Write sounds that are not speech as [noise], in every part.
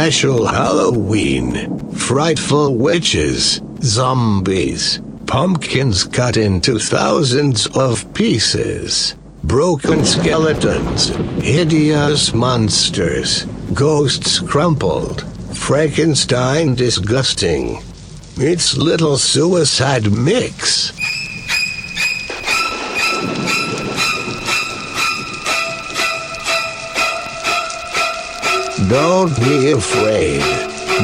special Halloween. Frightful witches, zombies, pumpkins cut into thousands of pieces, broken skeletons, hideous monsters, ghosts crumpled, Frankenstein disgusting. It's Little Suicide Mix. Don't be afraid.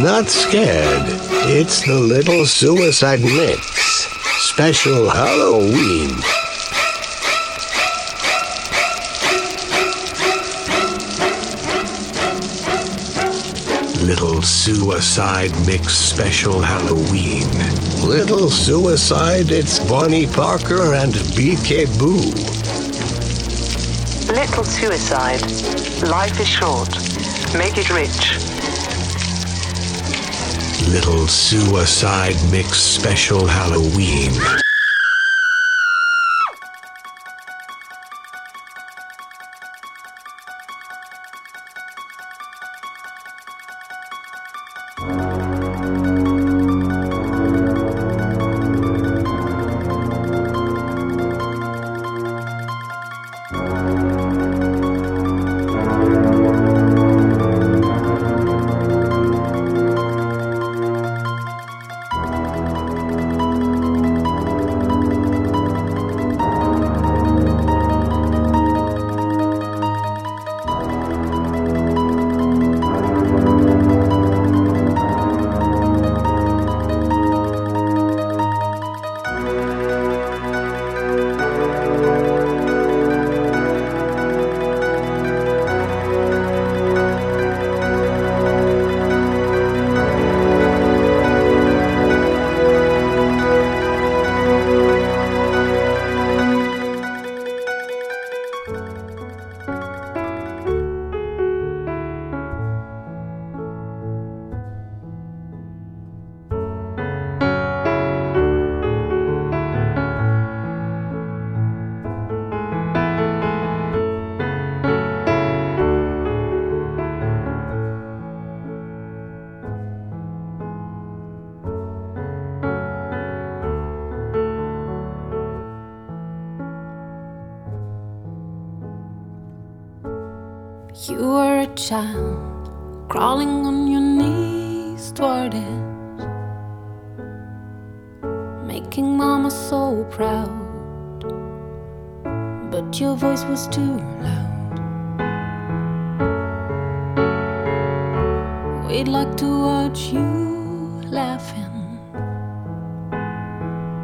Not scared. It's the Little Suicide Mix. Special Halloween. Little Suicide Mix Special Halloween. Little Suicide, it's Bonnie Parker and BK Boo. Little suicide. Life is short. Make it rich. Little Suicide Mix Special Halloween. Loud. We'd like to watch you laughing.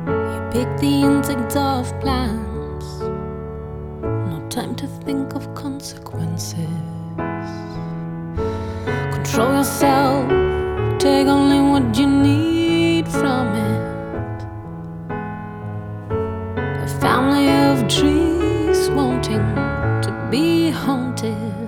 You pick the insects off plants. No time to think of consequences. Control yourself, take only what you need from it. Haunted.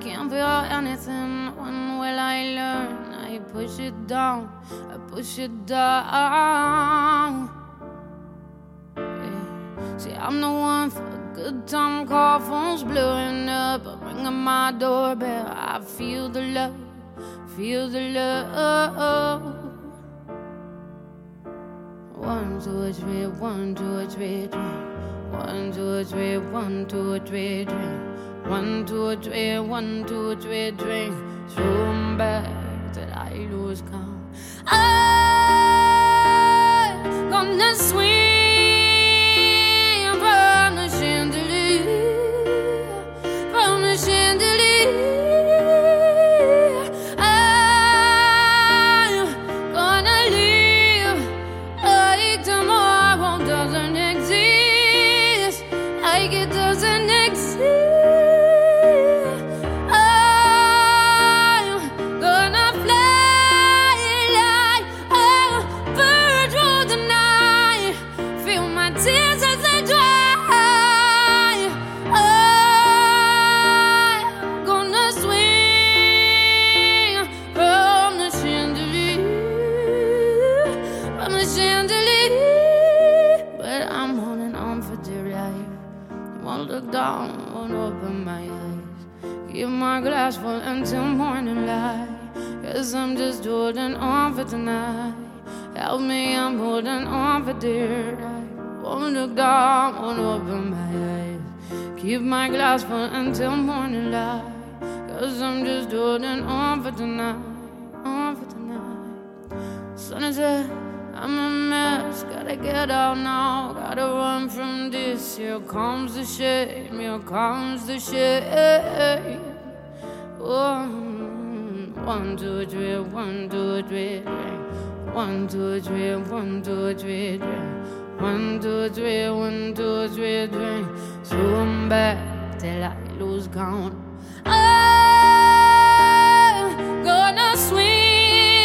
can't feel anything. When will I learn? I push it down, I push it down. See, I'm the one for a good time. Call phones blowing up, I'm ringing my doorbell. I feel the love, feel the love. One, two, three, one, two, three, three. One, two, three, one, two, three, three. One, two, three, one, two, three, drink. Zoom back till I lose count. I'm gonna swing. dear. I won't look down, won't open my eyes. Keep my glass full until morning light. Cause I'm just holding on for tonight, on for tonight. Sun is up, I'm a mess. Gotta get out now, gotta run from this. Here comes the shame, here comes the shame. One, oh, one, two, three, one, two, three. One two three, one two three, three. One two three, one two three, three. Throw 'em. Zoom back till I lose count. I'm gonna swing.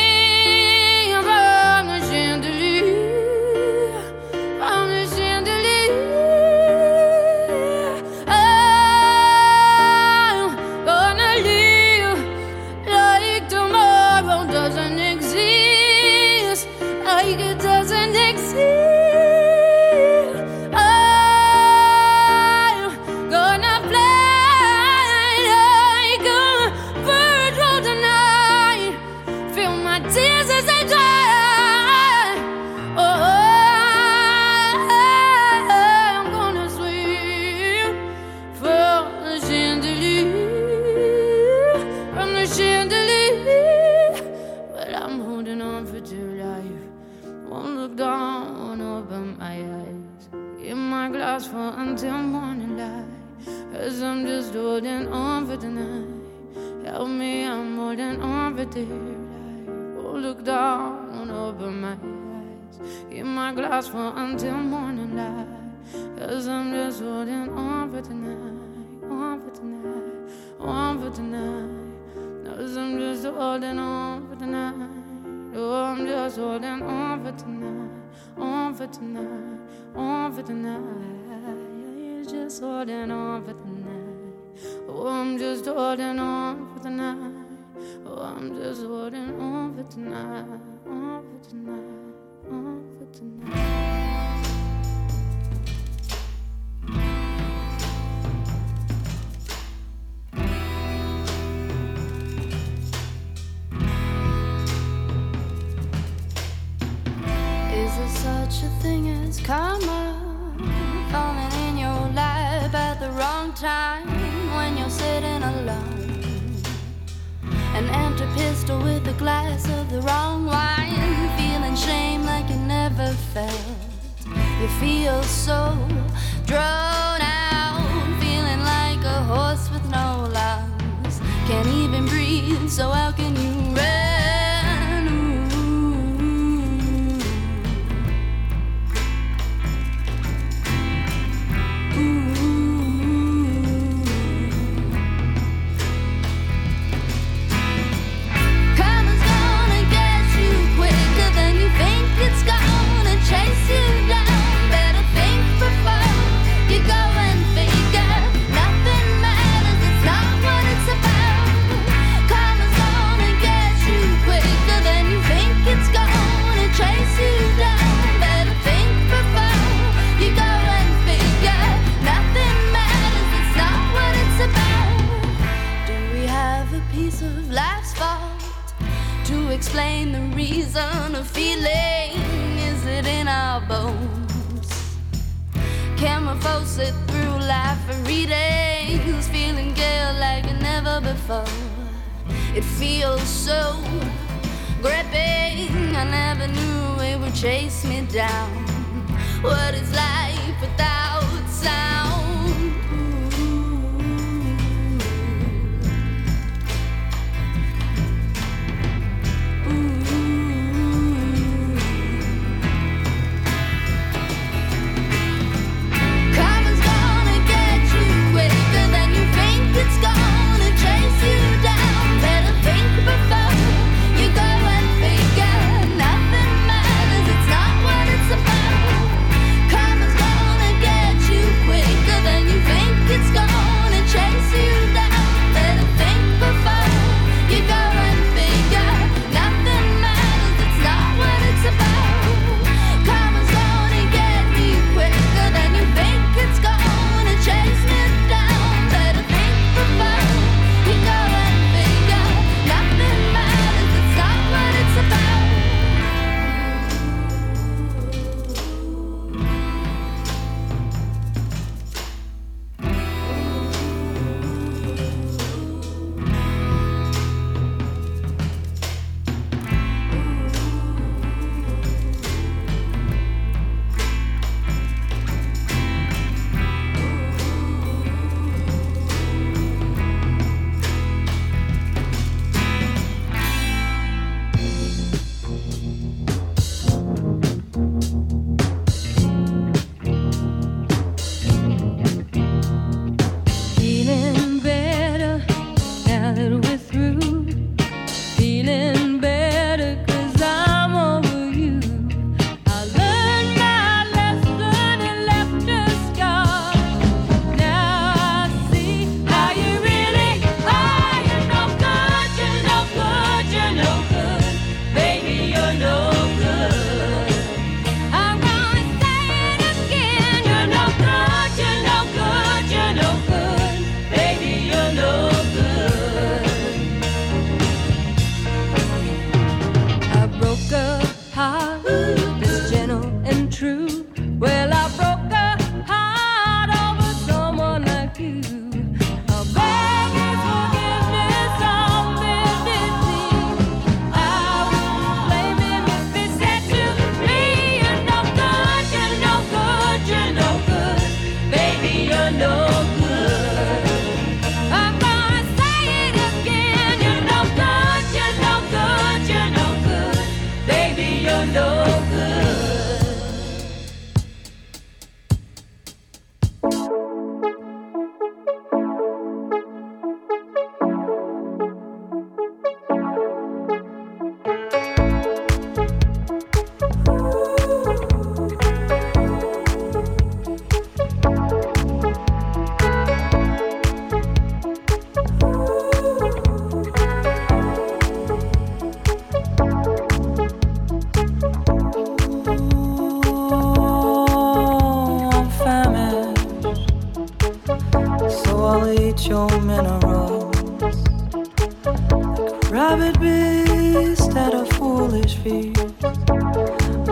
rabbit beast at a foolish fear.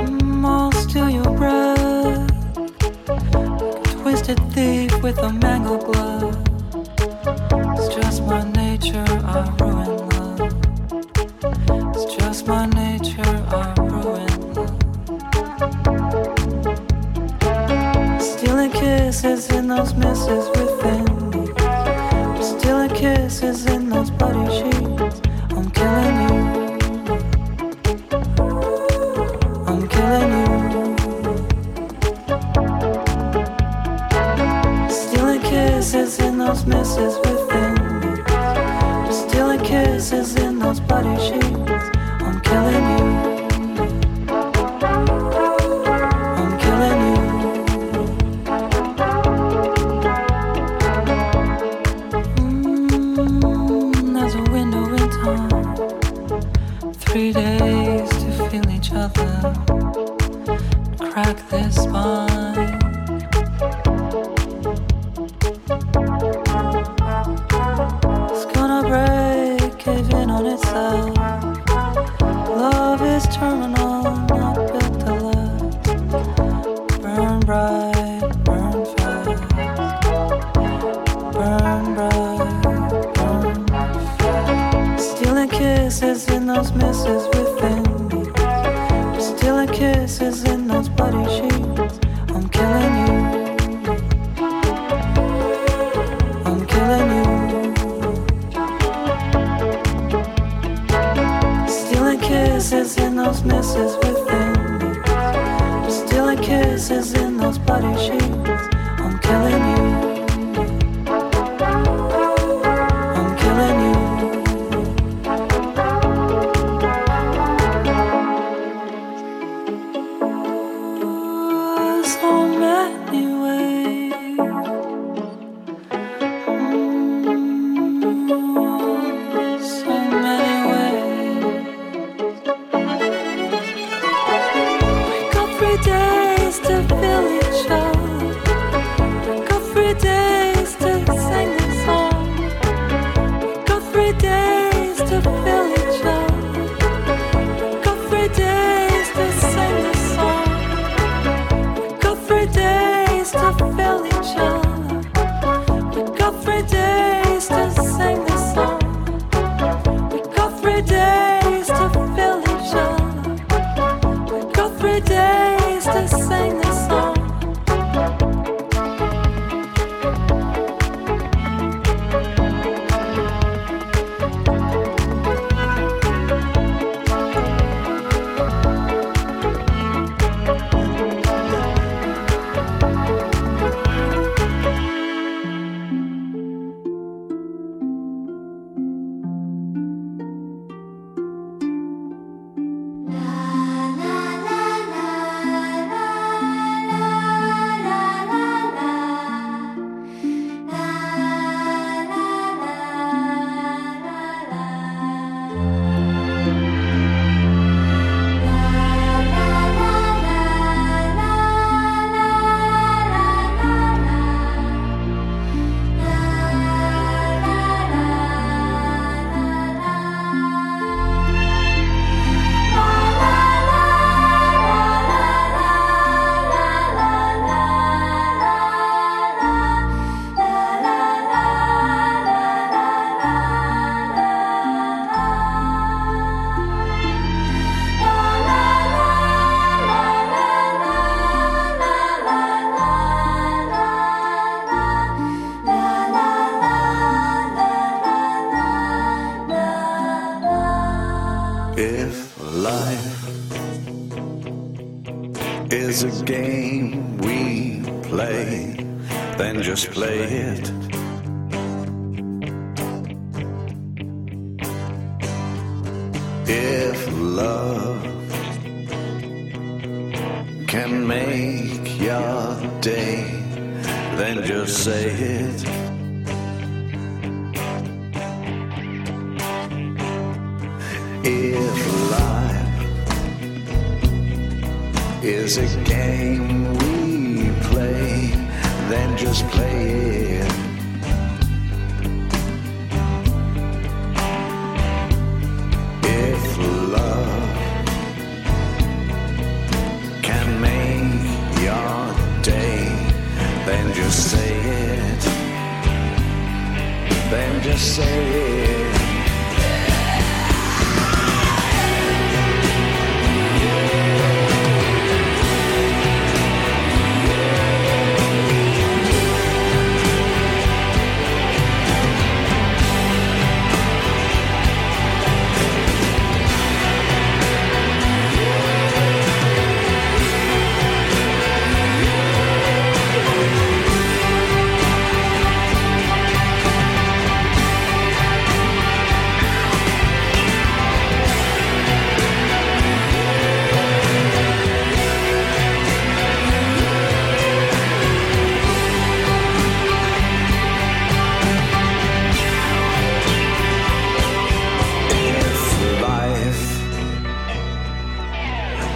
Mm, all steal your breath, twisted thief with a mangled glove.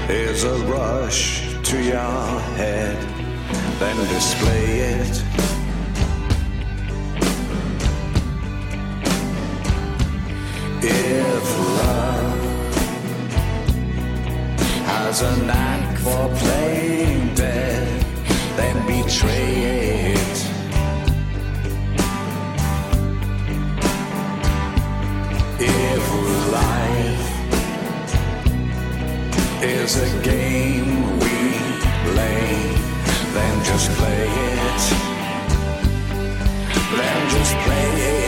There's a rush to your head, then display it. If love has a knack for playing dead, then betray it. Is a game we play, then just play it. Then just play it.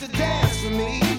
to dance for me.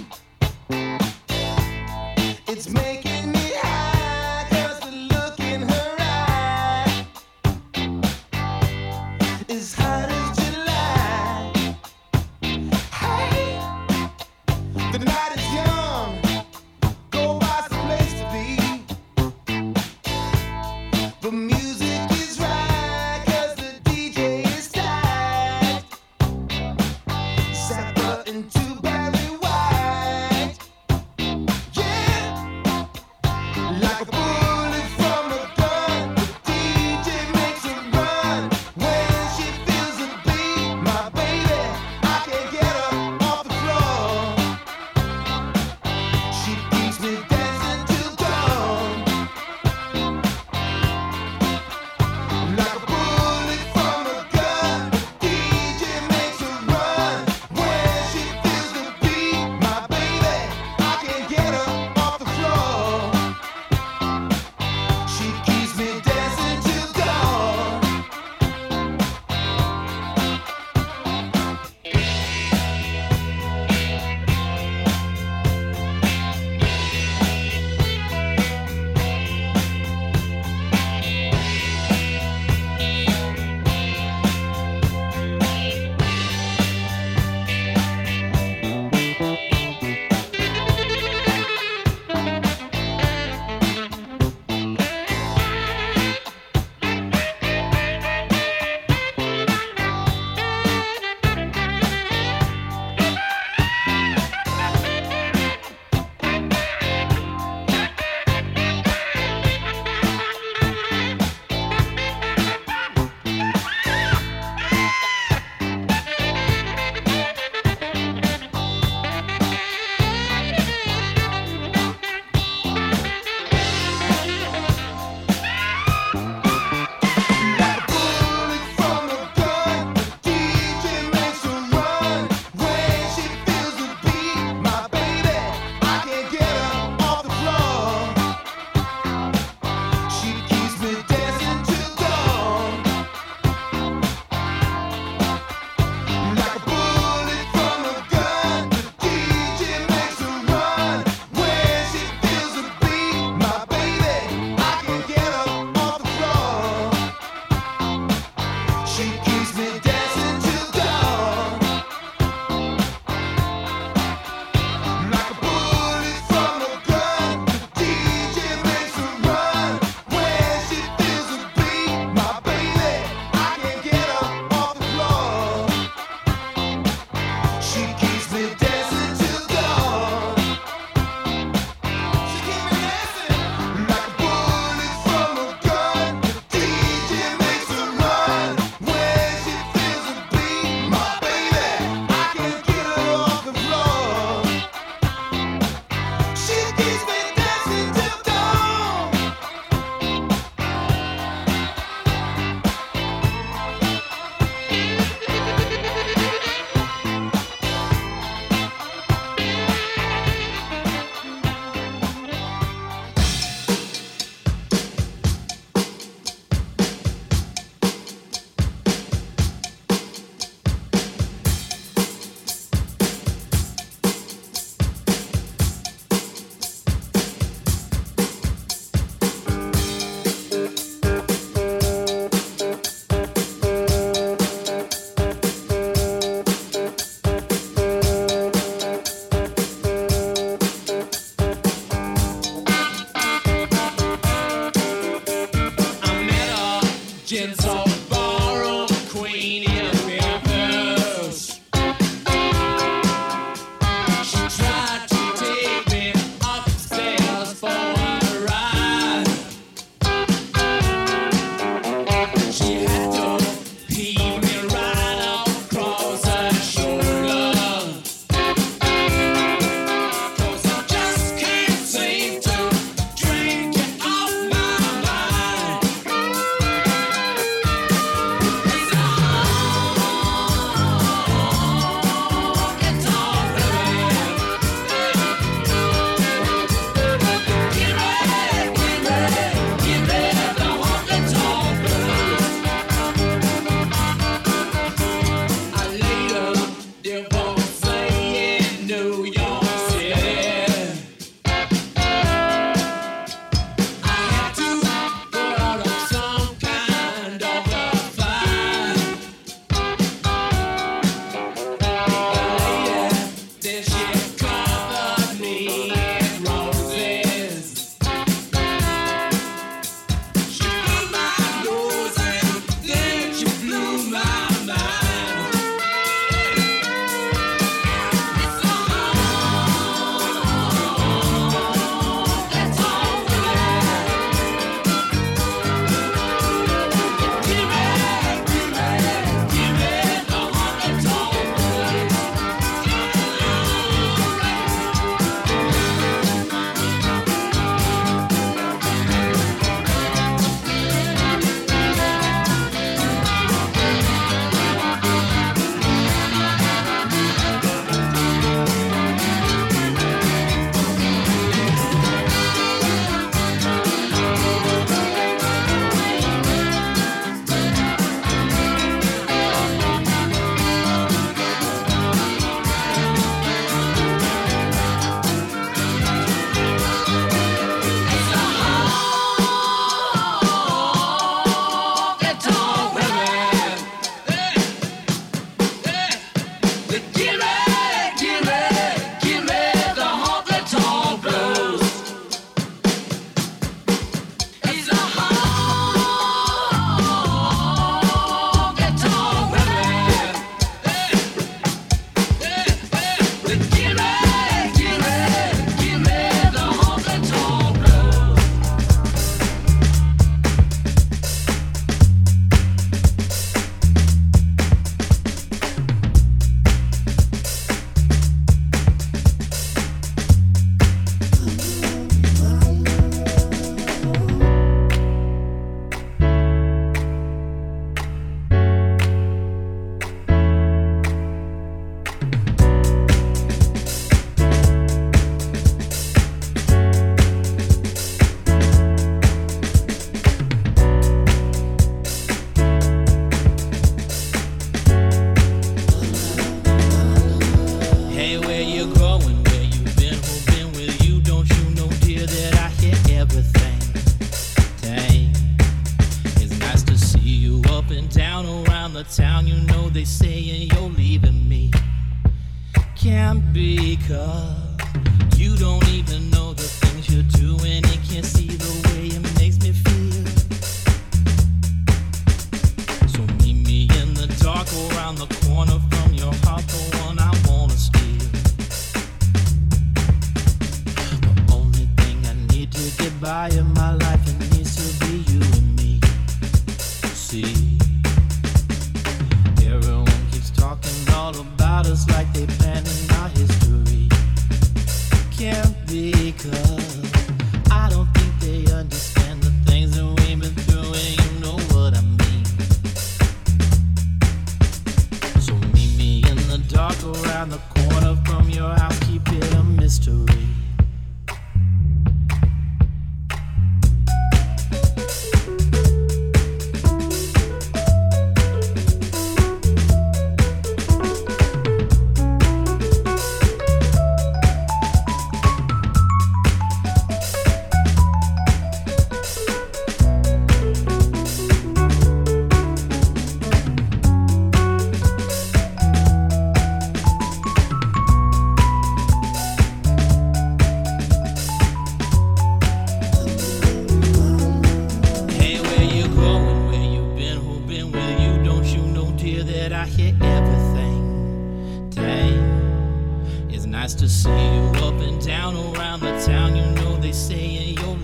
I hear everything. Dang, it's nice to see you up and down around the town. You know they say you're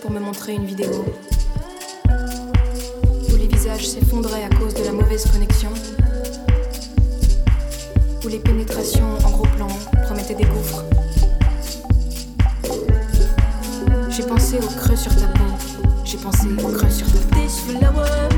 pour me montrer une vidéo où les visages s'effondraient à cause de la mauvaise connexion, où les pénétrations en gros plan promettaient des gouffres. J'ai pensé au creux sur ta peau, j'ai pensé au creux sur ta peau.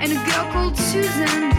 and a girl called Susan.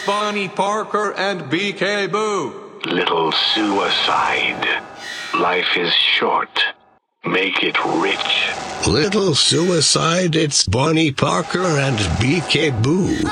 It's Bonnie Parker and BK Boo. Little suicide. Life is short. Make it rich. Little suicide, it's Bonnie Parker and BK Boo.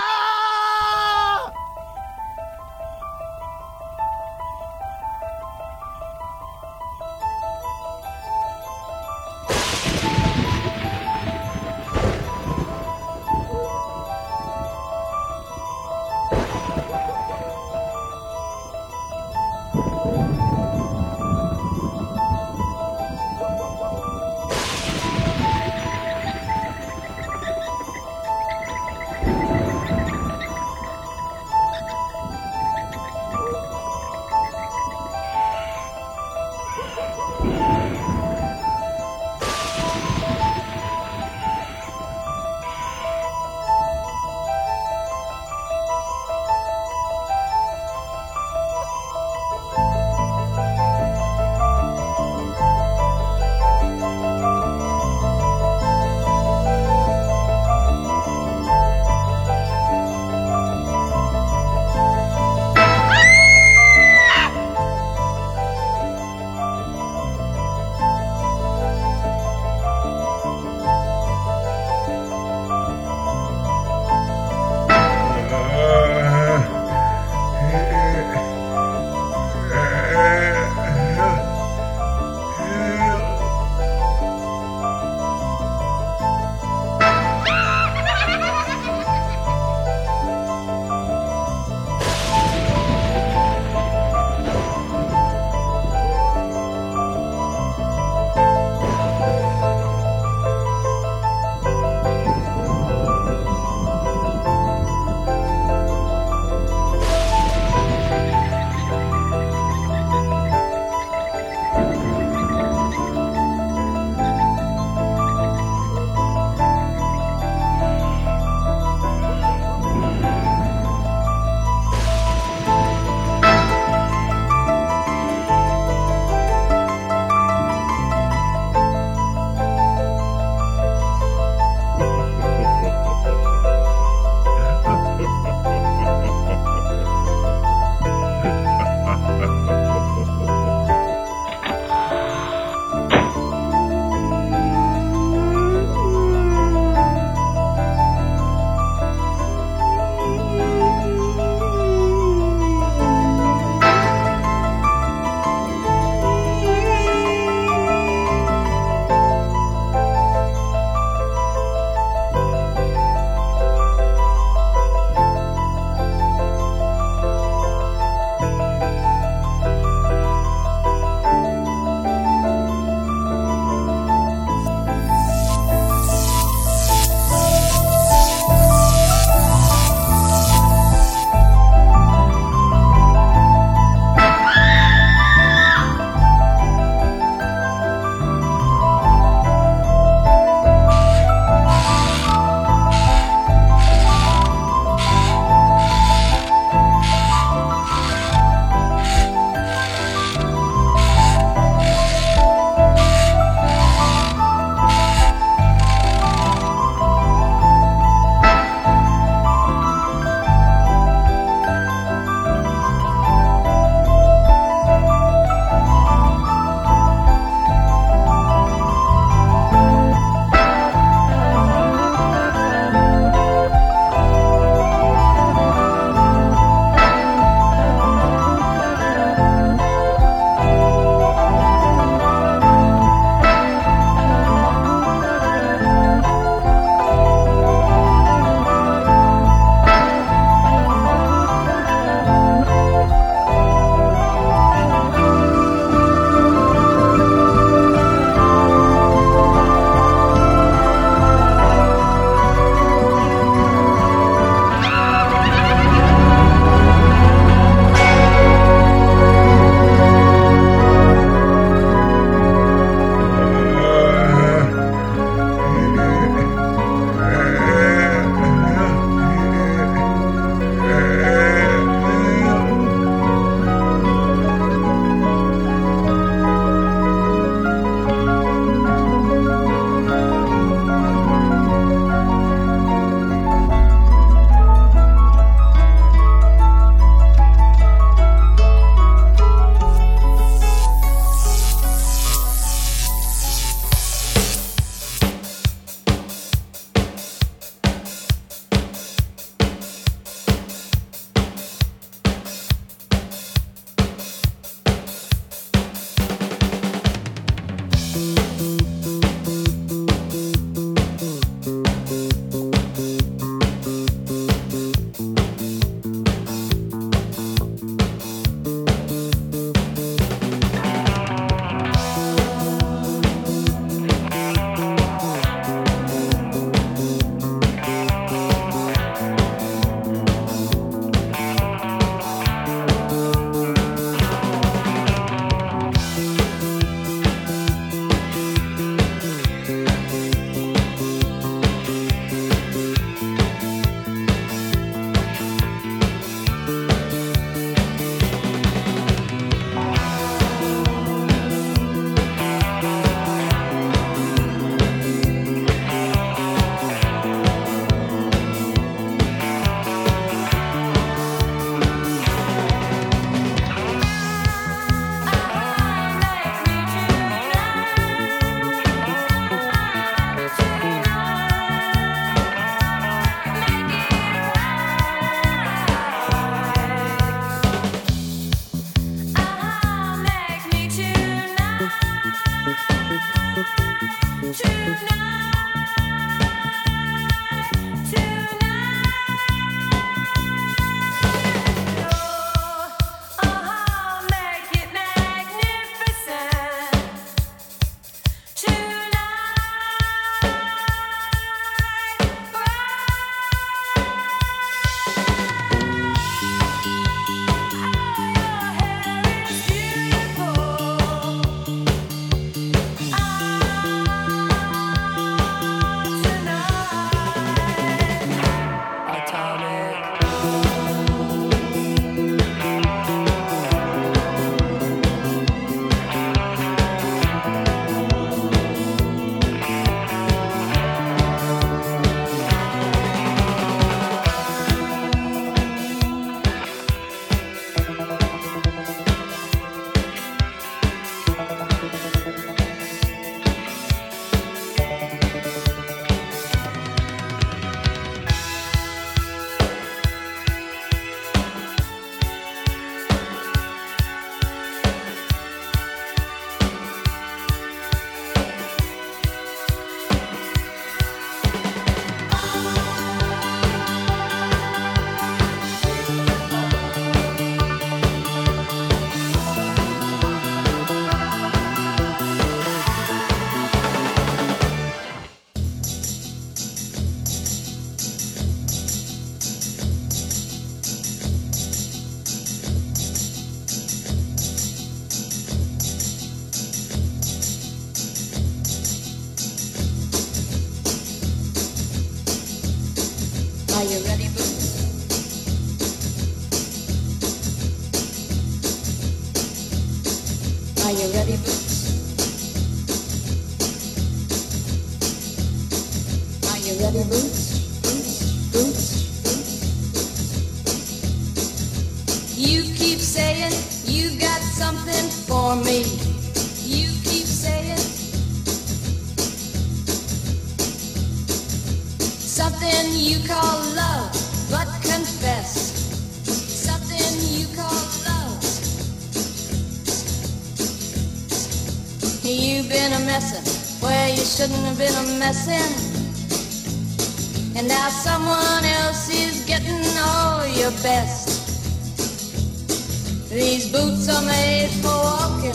These boots are made for walking,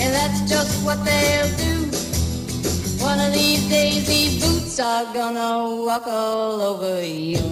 and that's just what they'll do. One of these days, these boots are gonna walk all over you.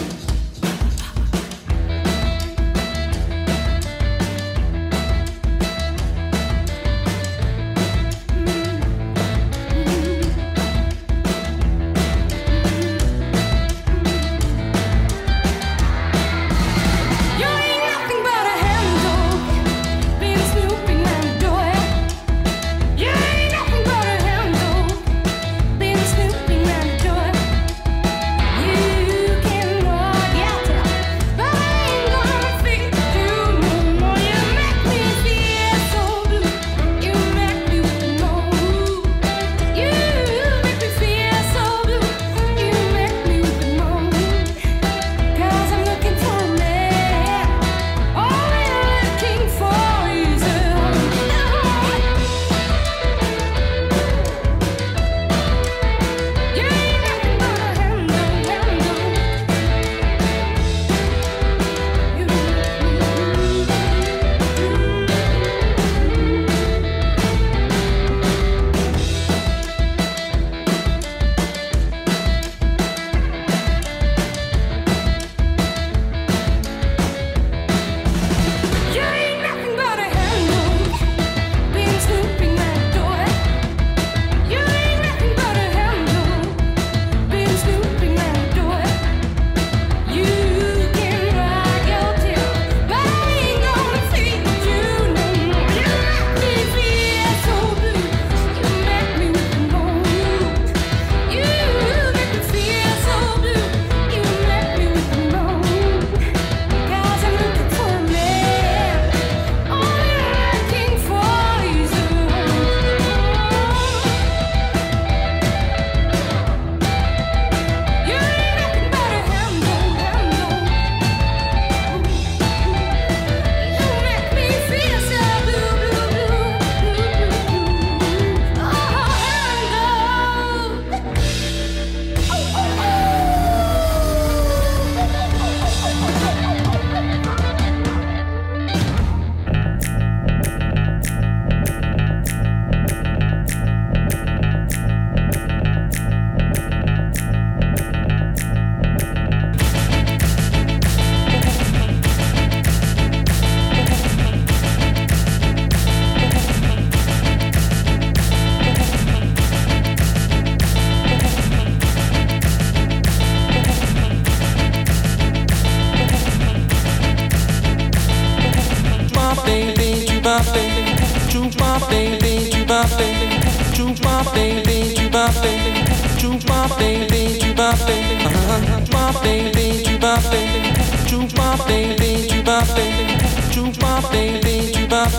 Jukebox baby, jukebox baby, jukebox baby, jukebox baby, jukebox baby, jukebox baby, jukebox baby, jukebox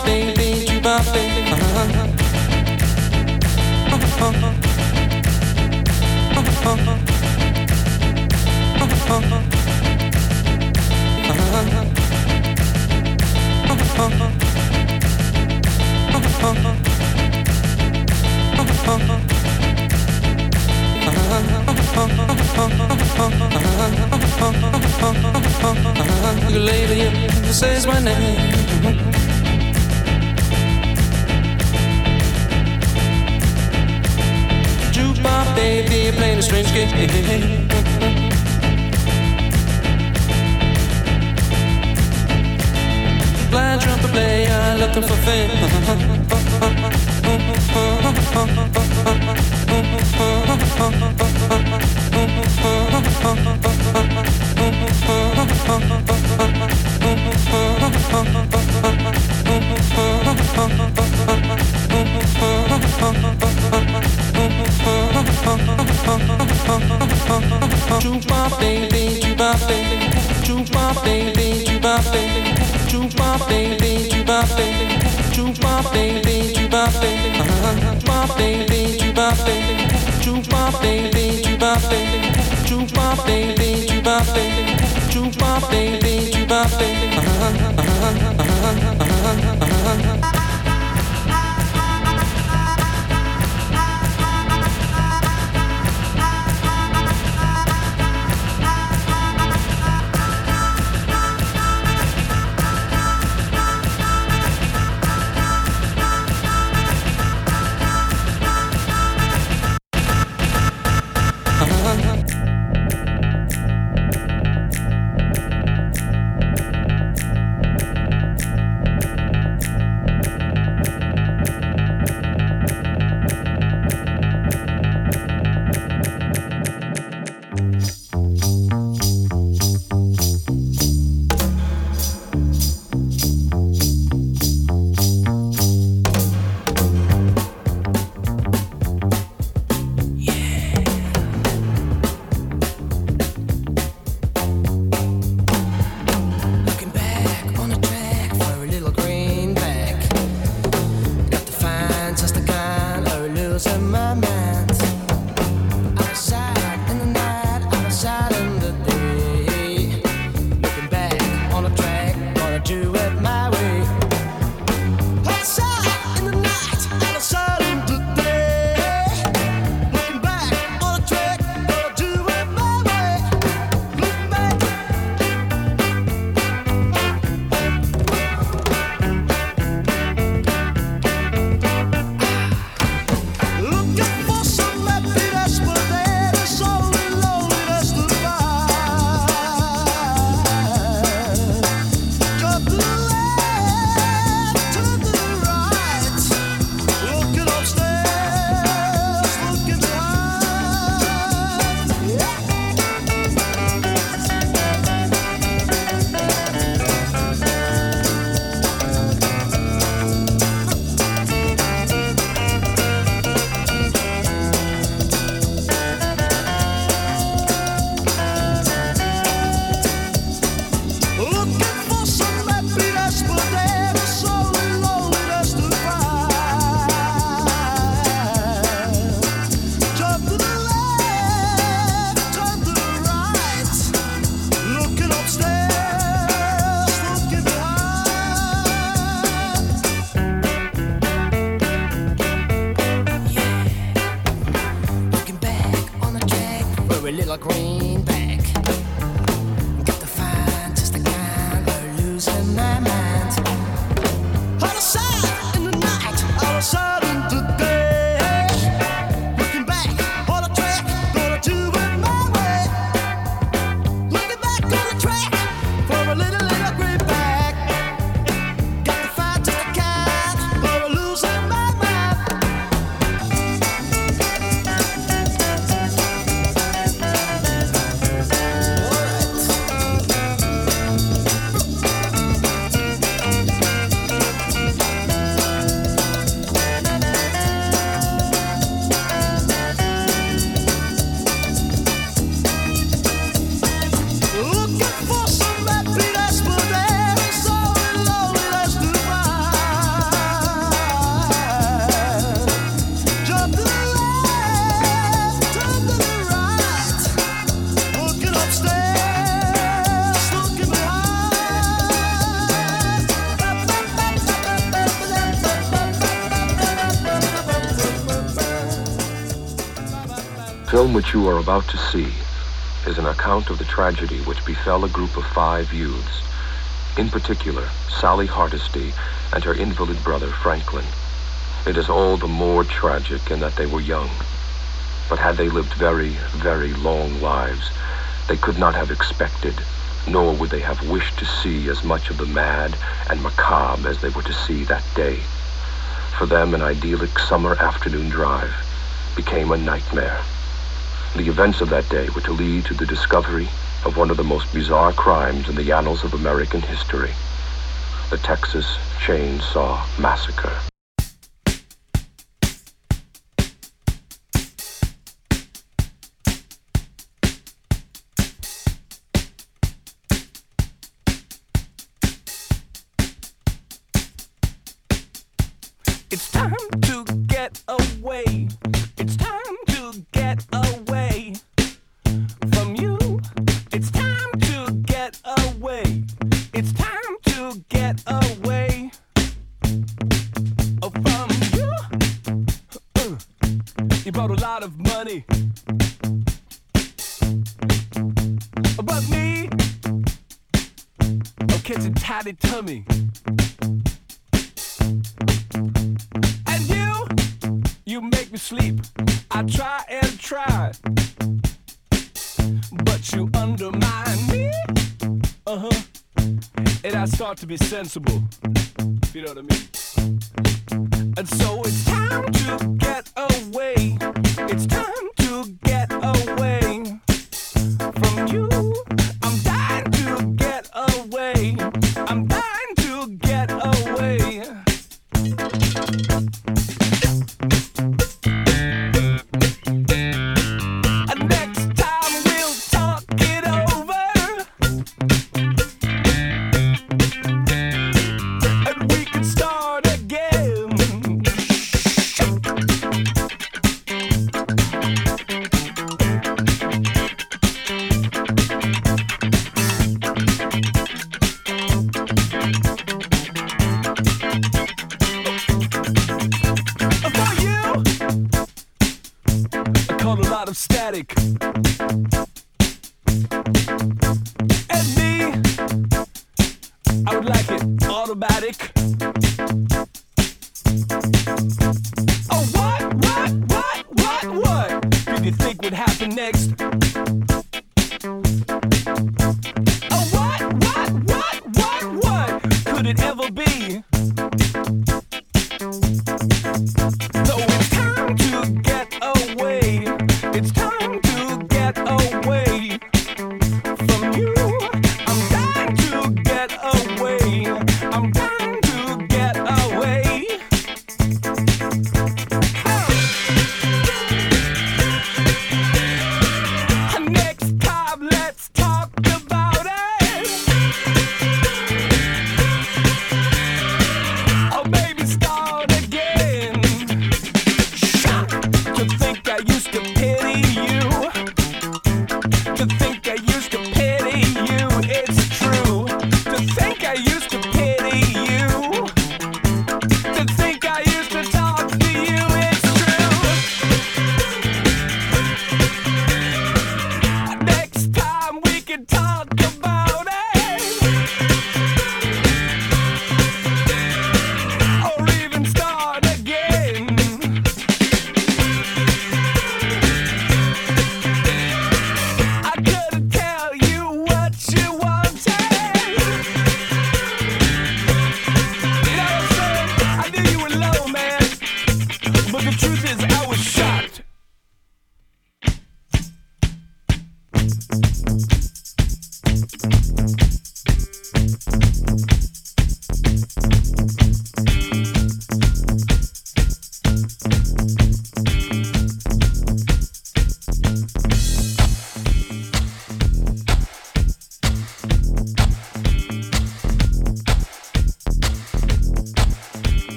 baby, jukebox baby, jukebox baby. Ukulele says my name. Baby, playing a strange game. Blind trumpet player uh, looking for fame baby, baby, you my baby, you my baby. Film which you are about to see is an account of the tragedy which befell a group of five youths, in particular Sally Hardesty and her invalid brother Franklin. It is all the more tragic in that they were young. But had they lived very, very long lives, they could not have expected, nor would they have wished to see as much of the mad and macabre as they were to see that day. For them, an idyllic summer afternoon drive became a nightmare. The events of that day were to lead to the discovery of one of the most bizarre crimes in the annals of American history, the Texas Chainsaw Massacre. Be sensible.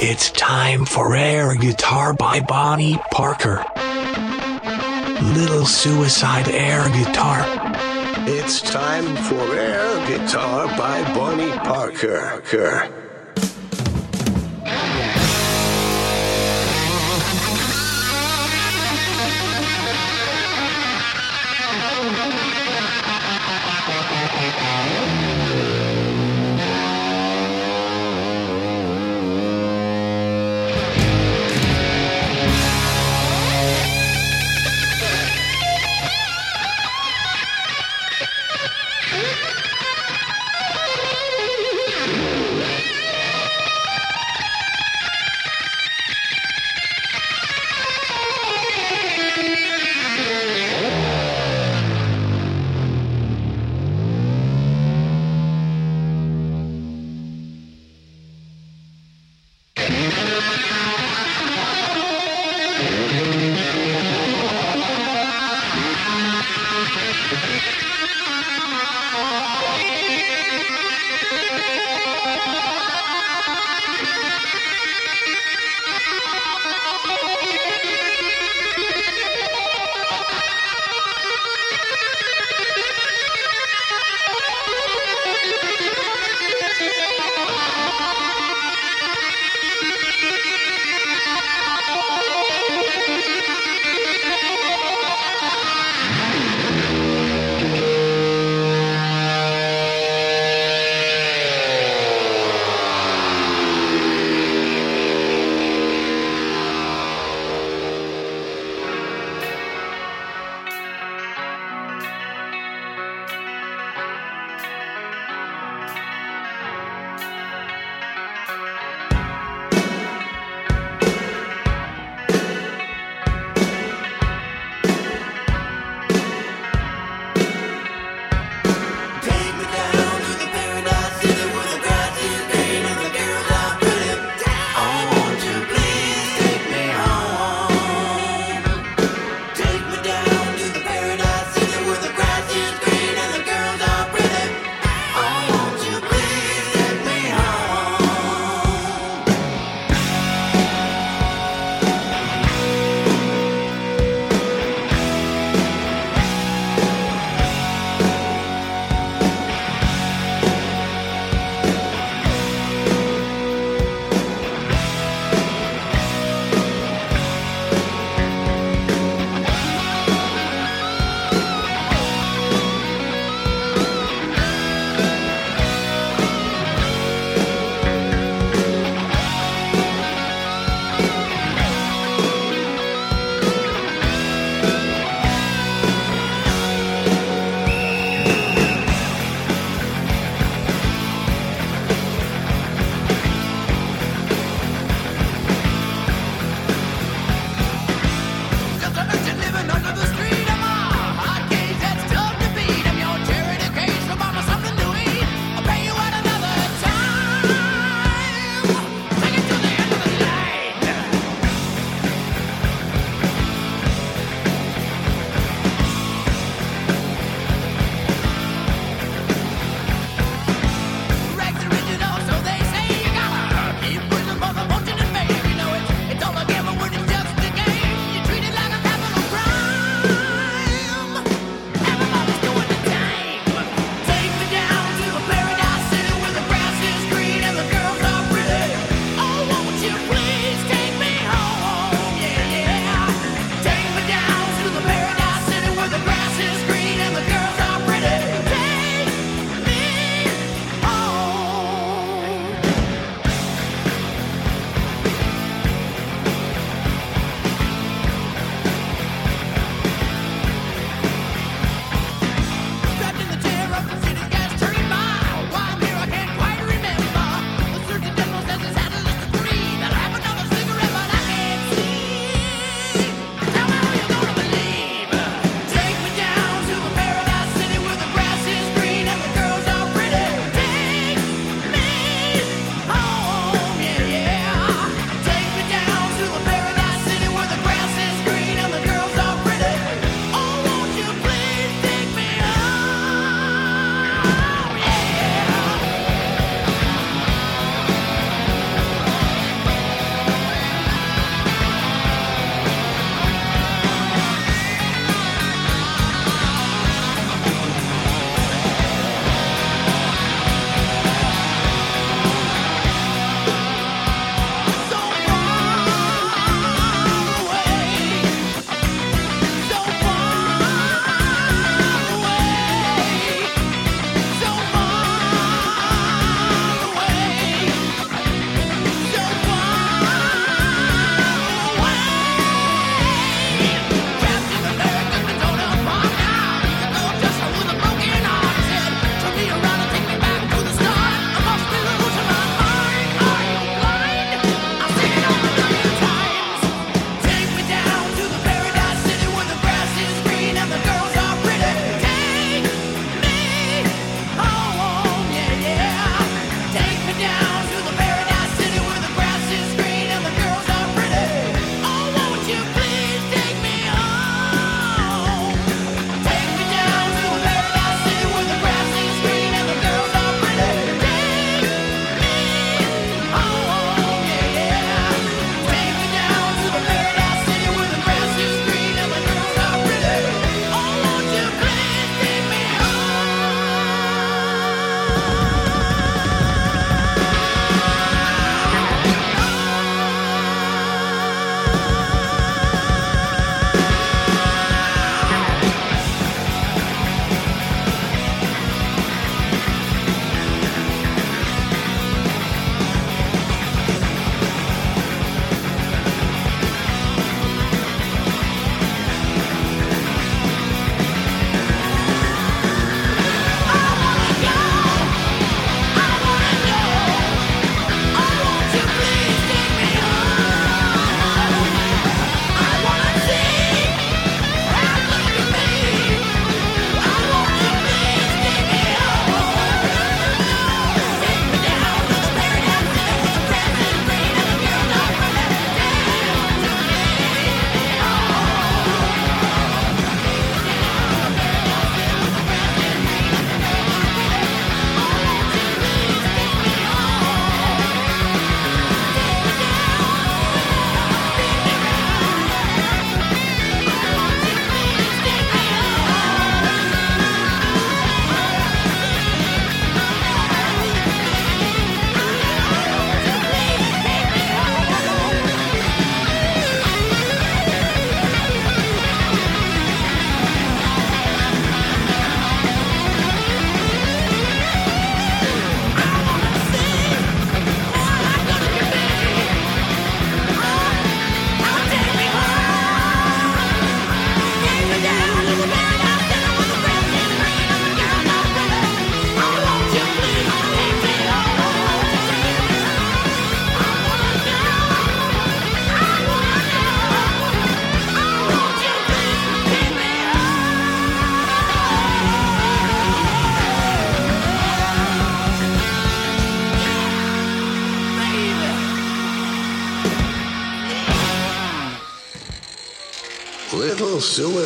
It's time for air guitar by Bonnie Parker. Little suicide air guitar. It's time for air guitar by Bonnie Parker.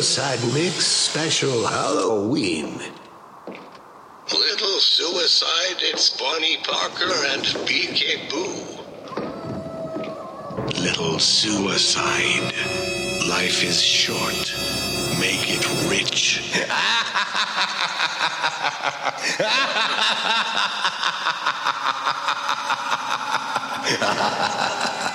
Suicide Mix Special Halloween. Little Suicide, it's Bonnie Parker and BK Boo. Little Suicide, life is short. Make it rich. [laughs]